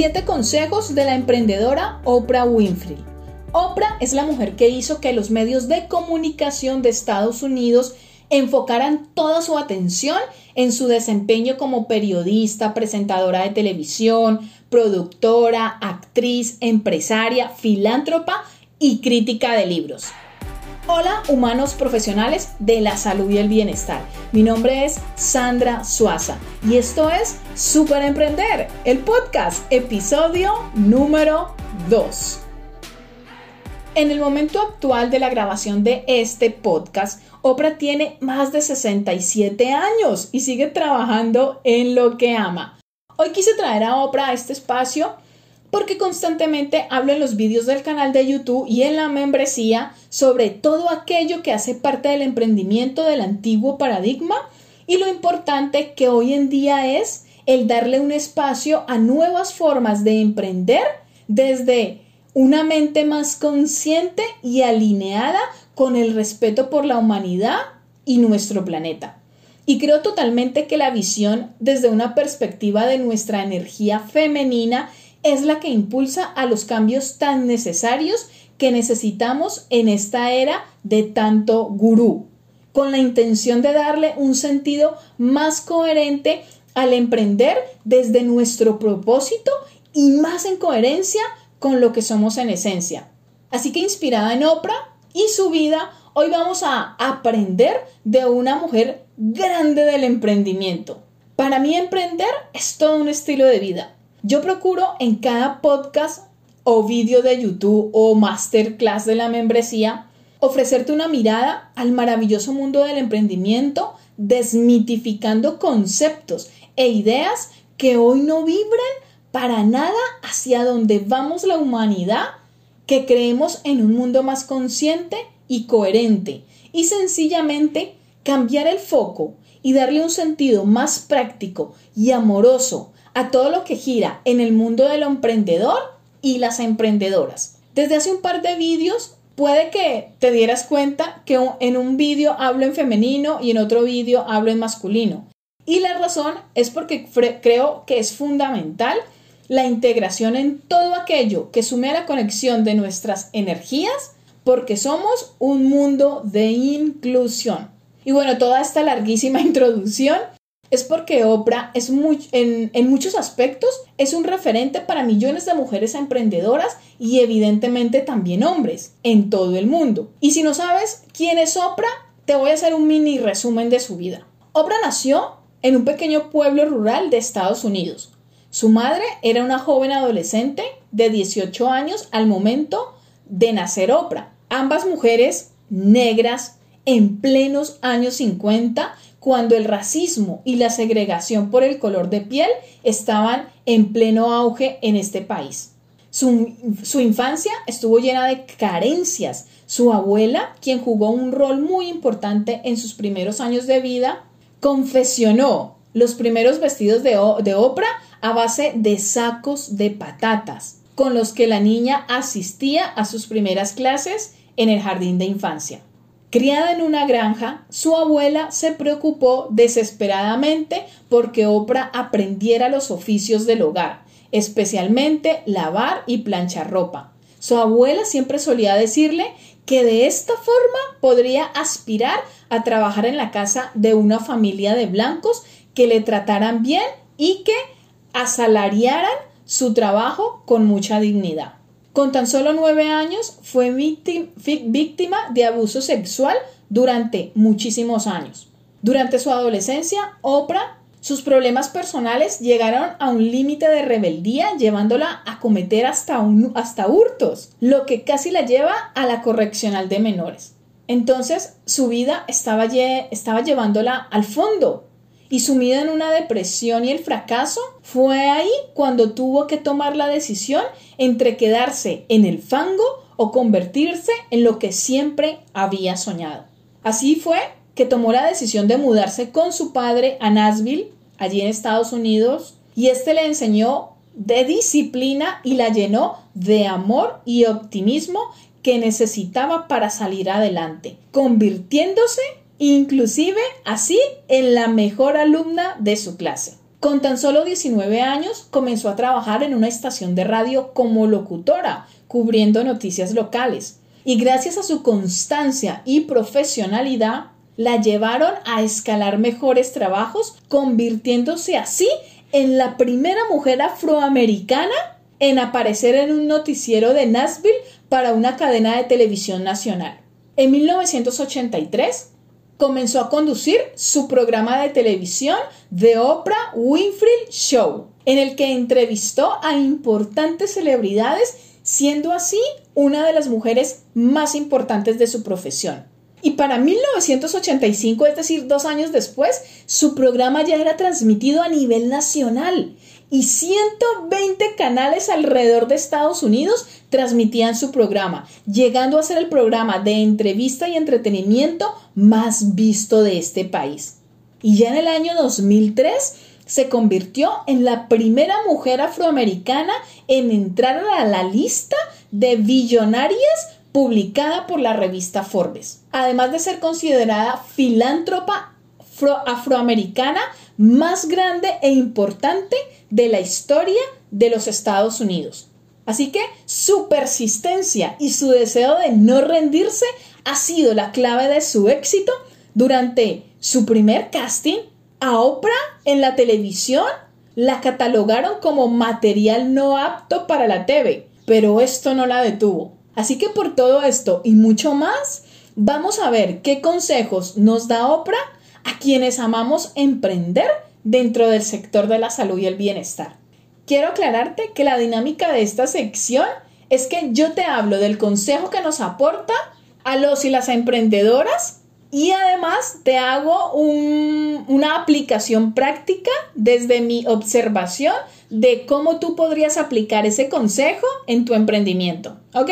Siete consejos de la emprendedora Oprah Winfrey. Oprah es la mujer que hizo que los medios de comunicación de Estados Unidos enfocaran toda su atención en su desempeño como periodista, presentadora de televisión, productora, actriz, empresaria, filántropa y crítica de libros. Hola humanos profesionales de la salud y el bienestar. Mi nombre es Sandra Suaza y esto es Super Emprender, el podcast, episodio número 2. En el momento actual de la grabación de este podcast, Oprah tiene más de 67 años y sigue trabajando en lo que ama. Hoy quise traer a Oprah a este espacio porque constantemente hablo en los vídeos del canal de YouTube y en la membresía sobre todo aquello que hace parte del emprendimiento del antiguo paradigma y lo importante que hoy en día es el darle un espacio a nuevas formas de emprender desde una mente más consciente y alineada con el respeto por la humanidad y nuestro planeta. Y creo totalmente que la visión desde una perspectiva de nuestra energía femenina es la que impulsa a los cambios tan necesarios que necesitamos en esta era de tanto gurú, con la intención de darle un sentido más coherente al emprender desde nuestro propósito y más en coherencia con lo que somos en esencia. Así que inspirada en Oprah y su vida, hoy vamos a aprender de una mujer grande del emprendimiento. Para mí emprender es todo un estilo de vida yo procuro en cada podcast o vídeo de YouTube o masterclass de la membresía ofrecerte una mirada al maravilloso mundo del emprendimiento, desmitificando conceptos e ideas que hoy no vibran para nada hacia donde vamos la humanidad, que creemos en un mundo más consciente y coherente y sencillamente cambiar el foco y darle un sentido más práctico y amoroso a todo lo que gira en el mundo del emprendedor y las emprendedoras. Desde hace un par de vídeos puede que te dieras cuenta que en un vídeo hablo en femenino y en otro vídeo hablo en masculino. Y la razón es porque creo que es fundamental la integración en todo aquello que sume a la conexión de nuestras energías porque somos un mundo de inclusión. Y bueno, toda esta larguísima introducción es porque Oprah es en, en, muchos aspectos es un referente para millones de mujeres emprendedoras y evidentemente también hombres en todo el mundo. Y si no sabes quién es Oprah, te voy a hacer un mini resumen de su vida. Oprah nació en un pequeño pueblo rural de Estados Unidos. Su madre era una joven adolescente de 18 años al momento de nacer Oprah. Ambas mujeres negras en plenos años 50 cuando el racismo y la segregación por el color de piel estaban en pleno auge en este país. Su, infancia estuvo llena de carencias. Su abuela, quien jugó un rol muy importante en sus primeros años de vida, confesionó los primeros vestidos de, de Oprah a base de sacos de patatas, con los que la niña asistía a sus primeras clases en el jardín de infancia. Criada en una granja, su abuela se preocupó desesperadamente porque Oprah aprendiera los oficios del hogar, especialmente lavar y planchar ropa. Su abuela siempre solía decirle que de esta forma podría aspirar a trabajar en la casa de una familia de blancos que le trataran bien y que asalariaran su trabajo con mucha dignidad. Con tan solo nueve años fue víctima de abuso sexual durante muchísimos años. Durante su adolescencia, Oprah, sus problemas personales llegaron a un límite de rebeldía, llevándola a cometer hasta, hasta hurtos, lo que casi la lleva a la correccional de menores. Entonces, su vida estaba, estaba llevándola al fondo, y sumida en una depresión y el fracaso, fue ahí cuando tuvo que tomar la decisión entre quedarse en el fango o convertirse en lo que siempre había soñado. Así fue que tomó la decisión de mudarse con su padre a Nashville, allí en Estados Unidos, y este le enseñó de disciplina y la llenó de amor y optimismo que necesitaba para salir adelante, convirtiéndose inclusive así en la mejor alumna de su clase. Con tan solo 19 años comenzó a trabajar en una estación de radio como locutora, cubriendo noticias locales. Y gracias a su constancia y profesionalidad, la llevaron a escalar mejores trabajos, convirtiéndose así en la primera mujer afroamericana en aparecer en un noticiero de Nashville para una cadena de televisión nacional. En 1983 comenzó a conducir su programa de televisión The Oprah Winfrey Show, en el que entrevistó a importantes celebridades, siendo así una de las mujeres más importantes de su profesión. Y para 1985, es decir, dos años después, su programa ya era transmitido a nivel nacional y 120 canales alrededor de Estados Unidos transmitían su programa, llegando a ser el programa de entrevista y entretenimiento más visto de este país. Y ya en el año 2003 se convirtió en la primera mujer afroamericana en entrar a la lista de billonarias publicada por la revista Forbes, además de ser considerada filántropa afroamericana más grande e importante de la historia de los Estados Unidos. Así que su persistencia y su deseo de no rendirse ha sido la clave de su éxito durante su primer casting a Oprah en la televisión. La catalogaron como material no apto para la TV, pero esto no la detuvo. Así que por todo esto y mucho más, vamos a ver qué consejos nos da Oprah a quienes amamos emprender dentro del sector de la salud y el bienestar. Quiero aclararte que la dinámica de esta sección es que yo te hablo del consejo que nos aporta a los y las emprendedoras y además te hago una aplicación práctica desde mi observación de cómo tú podrías aplicar ese consejo en tu emprendimiento. ¿Ok?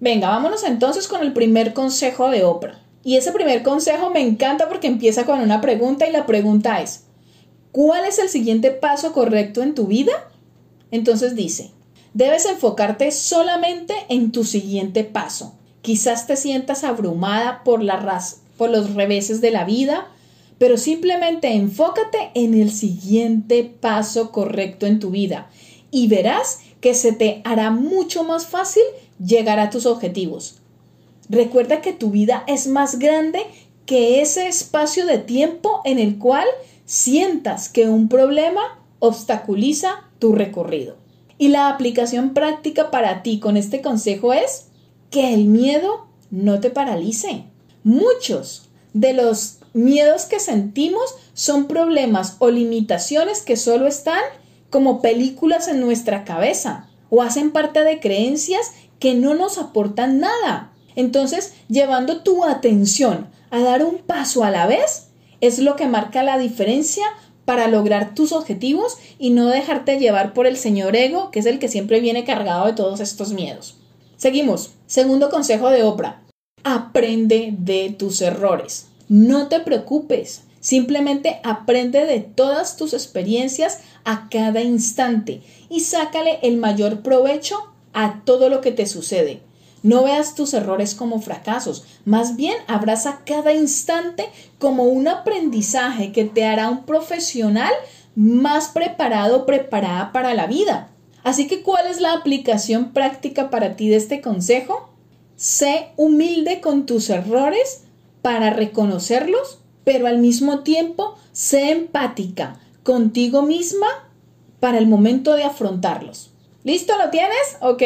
Venga, vámonos entonces con el primer consejo de Oprah. Y ese primer consejo me encanta porque empieza con una pregunta y la pregunta es, ¿cuál es el siguiente paso correcto en tu vida? Entonces dice, debes enfocarte solamente en tu siguiente paso. Quizás te sientas abrumada por, la por los reveses de la vida, pero simplemente enfócate en el siguiente paso correcto en tu vida y verás que se te hará mucho más fácil llegar a tus objetivos. Recuerda que tu vida es más grande que ese espacio de tiempo en el cual sientas que un problema obstaculiza tu recorrido. Y la aplicación práctica para ti con este consejo es que el miedo no te paralice. Muchos de los miedos que sentimos son problemas o limitaciones que solo están como películas en nuestra cabeza o hacen parte de creencias que no nos aportan nada. Entonces, llevando tu atención a dar un paso a la vez es lo que marca la diferencia para lograr tus objetivos y no dejarte llevar por el señor ego, que es el que siempre viene cargado de todos estos miedos. Seguimos. Segundo consejo de Oprah. Aprende de tus errores. No te preocupes. Simplemente aprende de todas tus experiencias a cada instante y sácale el mayor provecho a todo lo que te sucede. No veas tus errores como fracasos, más bien abraza cada instante como un aprendizaje que te hará un profesional más preparado, preparada para la vida. Así que, ¿cuál es la aplicación práctica para ti de este consejo? Sé humilde con tus errores para reconocerlos, pero al mismo tiempo sé empática contigo misma para el momento de afrontarlos. ¿Listo? ¿Lo tienes? Ok.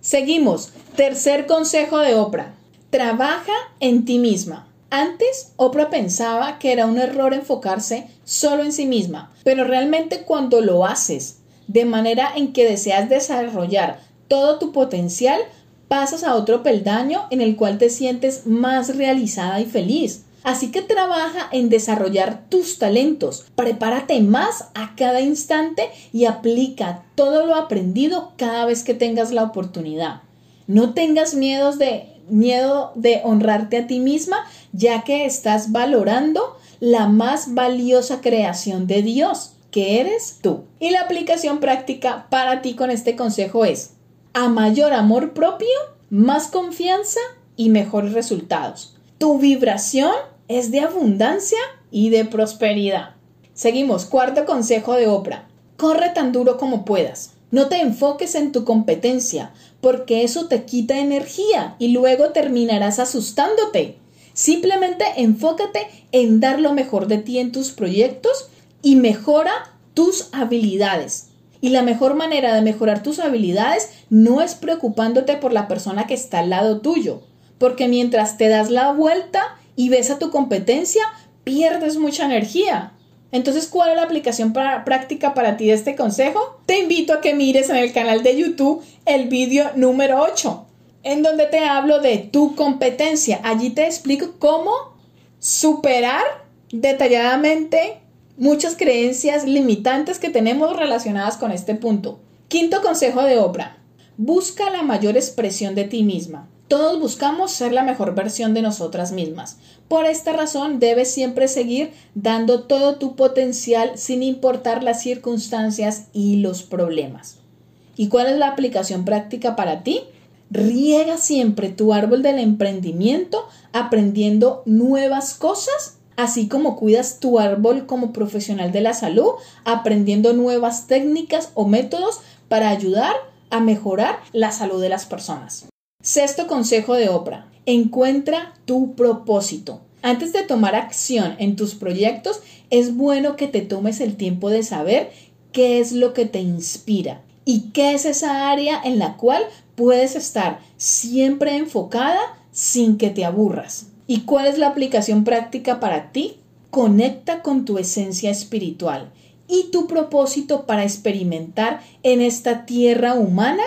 Seguimos. Tercer consejo de Oprah. Trabaja en ti misma. Antes, Oprah pensaba que era un error enfocarse solo en sí misma, pero realmente cuando lo haces de manera en que deseas desarrollar todo tu potencial, pasas a otro peldaño en el cual te sientes más realizada y feliz. Así que trabaja en desarrollar tus talentos, prepárate más a cada instante y aplica todo lo aprendido cada vez que tengas la oportunidad. No tengas miedos de, miedo de honrarte a ti misma, ya que estás valorando la más valiosa creación de Dios, que eres tú. Y la aplicación práctica para ti con este consejo es, a mayor amor propio, más confianza y mejores resultados. Tu vibración es de abundancia y de prosperidad. Seguimos, cuarto consejo de Oprah. Corre tan duro como puedas. No te enfoques en tu competencia, porque eso te quita energía y luego terminarás asustándote. Simplemente enfócate en dar lo mejor de ti en tus proyectos y mejora tus habilidades. Y la mejor manera de mejorar tus habilidades no es preocupándote por la persona que está al lado tuyo, porque mientras te das la vuelta y ves a tu competencia, pierdes mucha energía. Entonces, ¿cuál es la aplicación práctica para ti de este consejo? Te invito a que mires en el canal de YouTube el vídeo número 8, en donde te hablo de tu competencia. Allí te explico cómo superar detalladamente muchas creencias limitantes que tenemos relacionadas con este punto. Quinto consejo de Oprah. Busca la mayor expresión de ti misma. Todos buscamos ser la mejor versión de nosotras mismas. Por esta razón debes siempre seguir dando todo tu potencial sin importar las circunstancias y los problemas. ¿Y cuál es la aplicación práctica para ti? Riega siempre tu árbol del emprendimiento aprendiendo nuevas cosas, así como cuidas tu árbol como profesional de la salud, aprendiendo nuevas técnicas o métodos para ayudar a mejorar la salud de las personas. Sexto consejo de Oprah. Encuentra tu propósito. Antes de tomar acción en tus proyectos, es bueno que te tomes el tiempo de saber qué es lo que te inspira y qué es esa área en la cual puedes estar siempre enfocada sin que te aburras. ¿Y cuál es la aplicación práctica para ti? Conecta con tu esencia espiritual y tu propósito para experimentar en esta tierra humana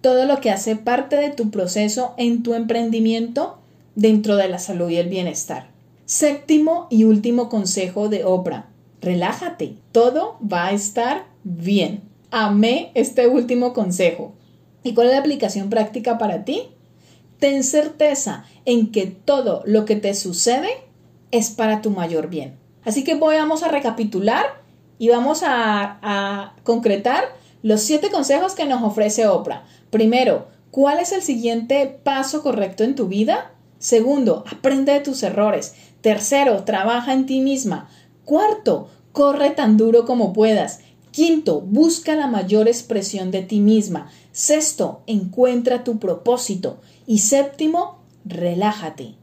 todo lo que hace parte de tu proceso en tu emprendimiento dentro de la salud y el bienestar. Séptimo y último consejo de Oprah. Relájate, todo va a estar bien. Amé este último consejo. ¿Y cuál es la aplicación práctica para ti? Ten certeza en que todo lo que te sucede es para tu mayor bien. Así que voy, vamos a recapitular y vamos a, a concretar los siete consejos que nos ofrece Oprah. Primero, ¿cuál es el siguiente paso correcto en tu vida? Segundo, aprende de tus errores. Tercero, trabaja en ti misma. Cuarto, corre tan duro como puedas. Quinto, busca la mayor expresión de ti misma. Sexto, encuentra tu propósito. Y séptimo, relájate.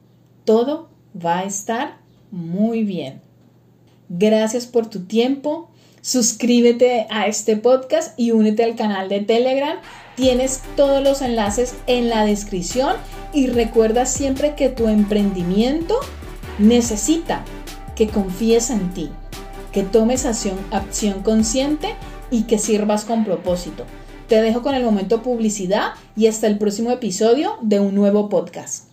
Todo va a estar muy bien. Gracias por tu tiempo suscríbete a este podcast y únete al canal de Telegram. Tienes todos los enlaces en la descripción y recuerda siempre que tu emprendimiento necesita que confíes en ti, que tomes acción, acción consciente y que sirvas con propósito. Te dejo con el momento publicidad y hasta el próximo episodio de un nuevo podcast.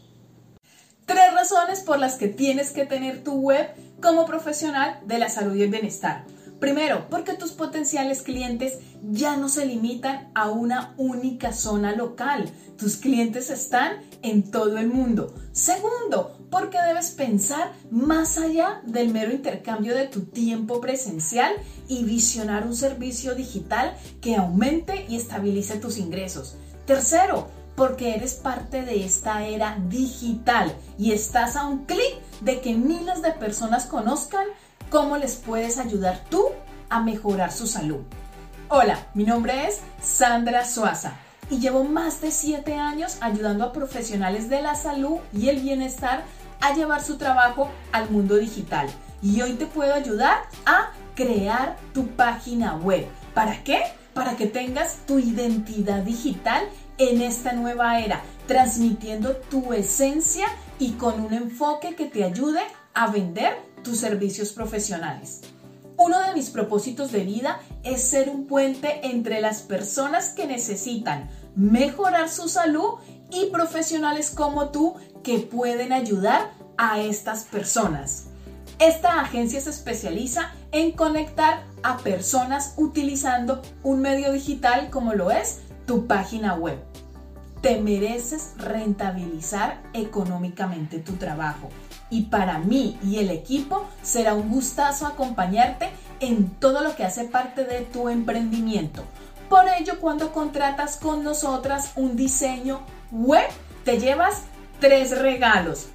Tres razones por las que tienes que tener tu web como profesional de la salud y el bienestar. Primero, porque tus potenciales clientes ya no se limitan a una única zona local. Tus clientes están en todo el mundo. Segundo, porque debes pensar más allá del mero intercambio de tu tiempo presencial y visionar un servicio digital que aumente y estabilice tus ingresos. Tercero, porque eres parte de esta era digital y estás a un clic de que miles de personas conozcan cómo les puedes ayudar tú a mejorar su salud. Hola, mi nombre es Sandra Suaza y llevo más de 7 años ayudando a profesionales de la salud y el bienestar a llevar su trabajo al mundo digital. Y hoy te puedo ayudar a crear tu página web. ¿Para qué? Para que tengas tu identidad digital en esta nueva era, transmitiendo tu esencia y con un enfoque que te ayude a vender tus servicios profesionales. Uno de mis propósitos de vida es ser un puente entre las personas que necesitan mejorar su salud y profesionales como tú que pueden ayudar a estas personas. Esta agencia se especializa en conectar a personas utilizando un medio digital como lo es tu página web. Te mereces rentabilizar económicamente tu trabajo y para mí y el equipo será un gustazo acompañarte en todo lo que hace parte de tu emprendimiento. Por ello, cuando contratas con nosotras un diseño web, te llevas tres regalos.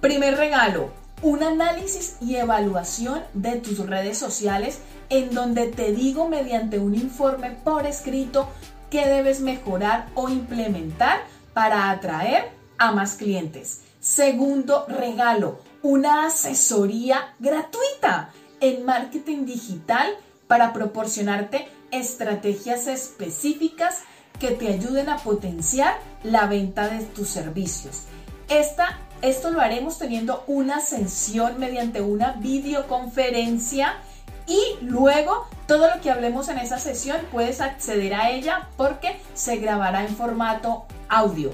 Primer regalo, un análisis y evaluación de tus redes sociales en donde te digo mediante un informe por escrito qué debes mejorar o implementar para atraer a más clientes. Segundo regalo, una asesoría gratuita en marketing digital para proporcionarte estrategias específicas que te ayuden a potenciar la venta de tus servicios. Esta, esto lo haremos teniendo una sesión mediante una videoconferencia y luego todo lo que hablemos en esa sesión puedes acceder a ella porque se grabará en formato audio.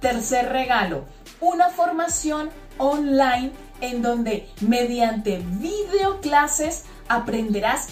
Tercer regalo, una formación online en donde mediante videoclases aprenderás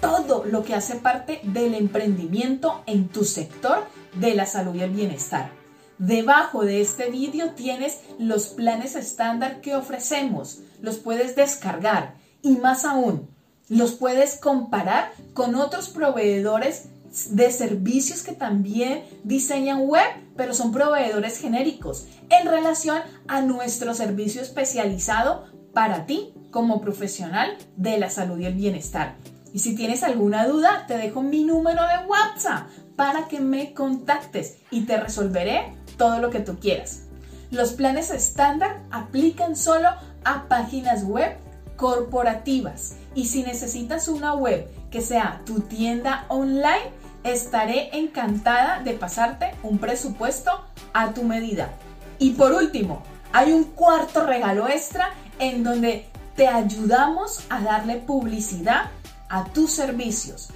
todo lo que hace parte del emprendimiento en tu sector de la salud y el bienestar. Debajo de este vídeo tienes los planes estándar que ofrecemos. Los puedes descargar y más aún, los puedes comparar con otros proveedores de servicios que también diseñan web, pero son proveedores genéricos en relación a nuestro servicio especializado para ti como profesional de la salud y el bienestar. Y si tienes alguna duda, te dejo mi número de WhatsApp para que me contactes y te resolveré todo lo que tú quieras. Los planes estándar aplican solo a páginas web corporativas y si necesitas una web que sea tu tienda online, estaré encantada de pasarte un presupuesto a tu medida. Y por último, hay un cuarto regalo extra en donde te ayudamos a darle publicidad a tus servicios.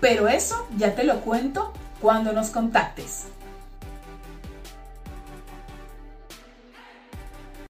Pero eso ya te lo cuento cuando nos contactes.